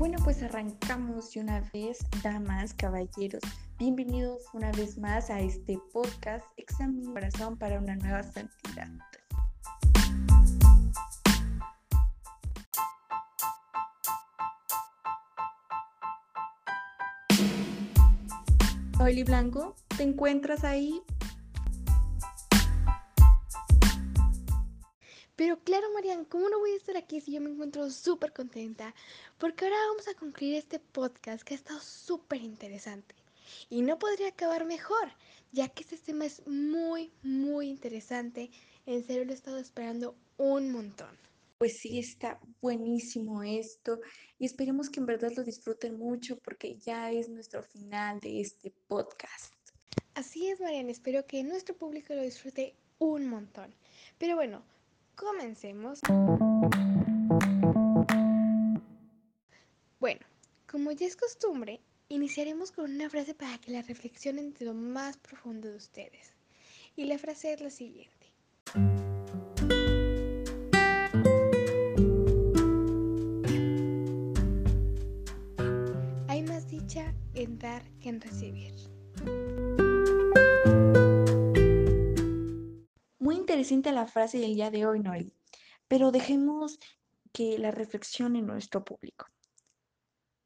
Bueno, pues arrancamos de una vez, damas, caballeros. Bienvenidos una vez más a este podcast Examen Corazón para una nueva santidad. Oli Blanco, ¿te encuentras ahí? Pero claro, Marian, ¿cómo no voy a estar aquí si yo me encuentro súper contenta? Porque ahora vamos a concluir este podcast que ha estado súper interesante. Y no podría acabar mejor, ya que este tema es muy, muy interesante. En serio lo he estado esperando un montón. Pues sí, está buenísimo esto y esperemos que en verdad lo disfruten mucho porque ya es nuestro final de este podcast. Así es, Marian, espero que nuestro público lo disfrute un montón. Pero bueno, Comencemos. Bueno, como ya es costumbre, iniciaremos con una frase para que la reflexionen de lo más profundo de ustedes. Y la frase es la siguiente. Hay más dicha en dar que en recibir. Interesante la frase del día de hoy, Noel, pero dejemos que la reflexione en nuestro público.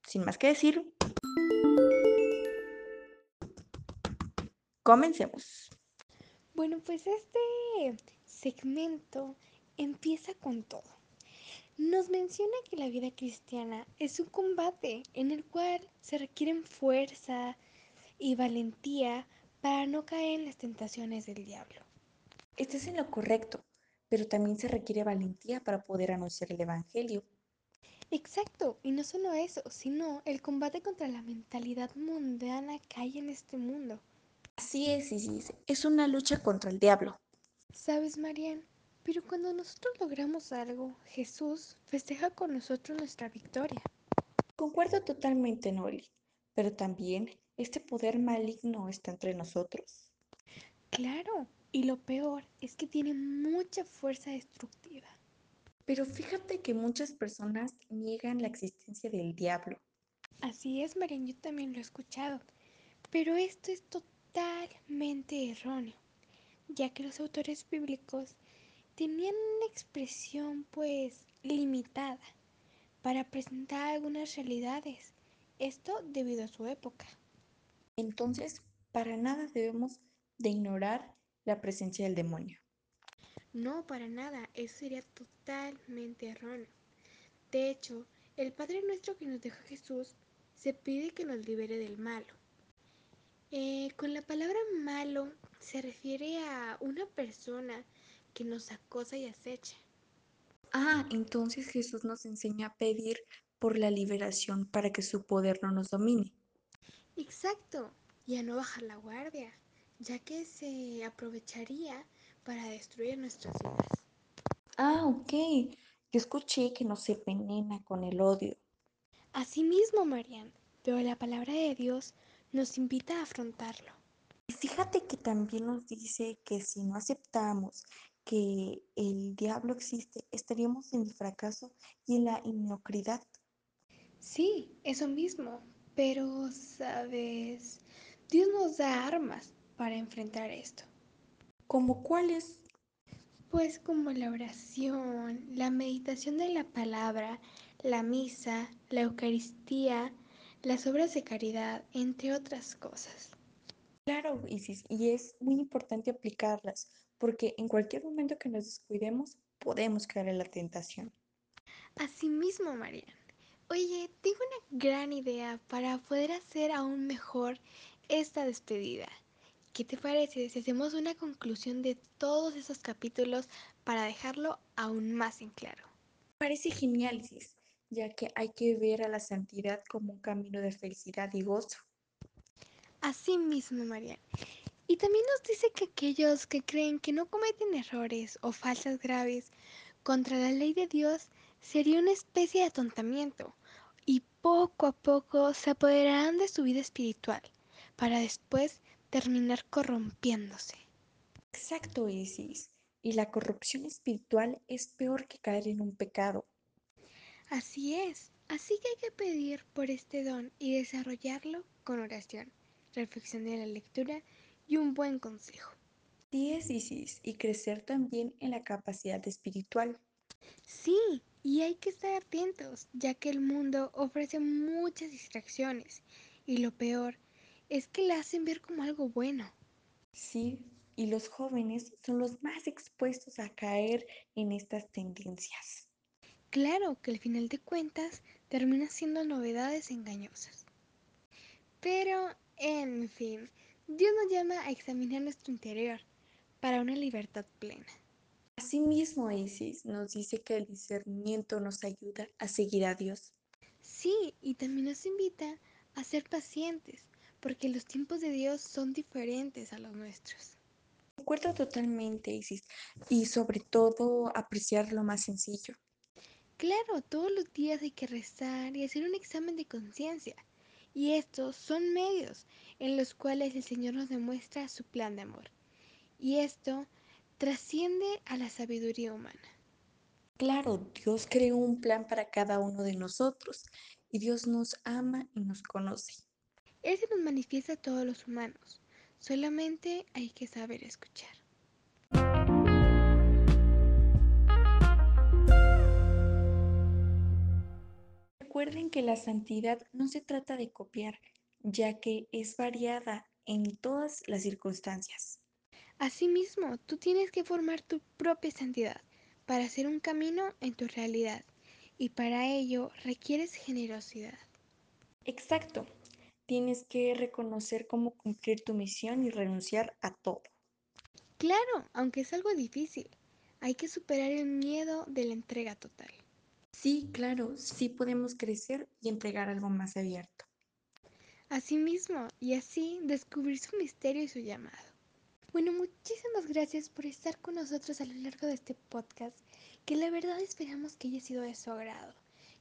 Sin más que decir, comencemos. Bueno, pues este segmento empieza con todo. Nos menciona que la vida cristiana es un combate en el cual se requieren fuerza y valentía para no caer en las tentaciones del diablo. Estás en lo correcto, pero también se requiere valentía para poder anunciar el Evangelio. Exacto, y no solo eso, sino el combate contra la mentalidad mundana que hay en este mundo. Así es, sí, es una lucha contra el diablo. Sabes, Marian, pero cuando nosotros logramos algo, Jesús festeja con nosotros nuestra victoria. Concuerdo totalmente, Noli, pero también este poder maligno está entre nosotros. Claro, y lo peor es que tiene mucha fuerza destructiva. Pero fíjate que muchas personas niegan la existencia del diablo. Así es, Marian, yo también lo he escuchado. Pero esto es totalmente erróneo, ya que los autores bíblicos tenían una expresión pues limitada para presentar algunas realidades. Esto debido a su época. Entonces, para nada debemos de ignorar la presencia del demonio. No, para nada, eso sería totalmente erróneo. De hecho, el Padre nuestro que nos deja Jesús se pide que nos libere del malo. Eh, con la palabra malo se refiere a una persona que nos acosa y acecha. Ah, entonces Jesús nos enseña a pedir por la liberación para que su poder no nos domine. Exacto, y a no bajar la guardia ya que se aprovecharía para destruir nuestras vidas. Ah, ok. Yo escuché que no se venena con el odio. Asimismo, Marian, pero la palabra de Dios nos invita a afrontarlo. Y fíjate que también nos dice que si no aceptamos que el diablo existe, estaríamos en el fracaso y en la mediocridad. Sí, eso mismo, pero, sabes, Dios nos da armas para enfrentar esto. ¿Como cuáles? Pues como la oración, la meditación de la palabra, la misa, la Eucaristía, las obras de caridad, entre otras cosas. Claro, Isis, y es muy importante aplicarlas, porque en cualquier momento que nos descuidemos, podemos caer en la tentación. Asimismo, Marian. Oye, tengo una gran idea para poder hacer aún mejor esta despedida. ¿Qué te parece si hacemos una conclusión de todos esos capítulos para dejarlo aún más en claro? Parece genial, ya que hay que ver a la santidad como un camino de felicidad y gozo. Así mismo, María. Y también nos dice que aquellos que creen que no cometen errores o faltas graves contra la ley de Dios sería una especie de atontamiento y poco a poco se apoderarán de su vida espiritual para después terminar corrompiéndose. Exacto, Isis. Y la corrupción espiritual es peor que caer en un pecado. Así es. Así que hay que pedir por este don y desarrollarlo con oración, reflexión de la lectura y un buen consejo. Sí es, Isis, y crecer también en la capacidad espiritual. Sí, y hay que estar atentos, ya que el mundo ofrece muchas distracciones y lo peor es que la hacen ver como algo bueno. Sí, y los jóvenes son los más expuestos a caer en estas tendencias. Claro que al final de cuentas termina siendo novedades engañosas. Pero, en fin, Dios nos llama a examinar nuestro interior para una libertad plena. Asimismo, Isis nos dice que el discernimiento nos ayuda a seguir a Dios. Sí, y también nos invita a ser pacientes, porque los tiempos de Dios son diferentes a los nuestros. Recuerdo totalmente, Isis, y sobre todo apreciar lo más sencillo. Claro, todos los días hay que rezar y hacer un examen de conciencia. Y estos son medios en los cuales el Señor nos demuestra su plan de amor. Y esto trasciende a la sabiduría humana. Claro, Dios creó un plan para cada uno de nosotros y Dios nos ama y nos conoce. Él se nos manifiesta a todos los humanos. Solamente hay que saber escuchar. Recuerden que la santidad no se trata de copiar, ya que es variada en todas las circunstancias. Asimismo, tú tienes que formar tu propia santidad para hacer un camino en tu realidad y para ello requieres generosidad. Exacto. Tienes que reconocer cómo cumplir tu misión y renunciar a todo. Claro, aunque es algo difícil, hay que superar el miedo de la entrega total. Sí, claro, sí podemos crecer y entregar algo más abierto. Asimismo, y así descubrir su misterio y su llamado. Bueno, muchísimas gracias por estar con nosotros a lo largo de este podcast, que la verdad esperamos que haya sido de su agrado,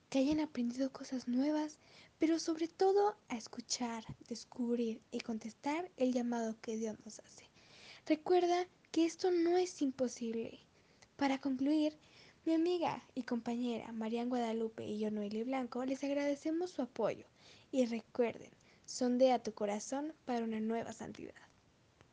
que hayan aprendido cosas nuevas, pero sobre todo a escuchar, descubrir y contestar el llamado que Dios nos hace. Recuerda que esto no es imposible. Para concluir, mi amiga y compañera Marian Guadalupe y yo, Noeli Blanco, les agradecemos su apoyo y recuerden, sondea tu corazón para una nueva santidad.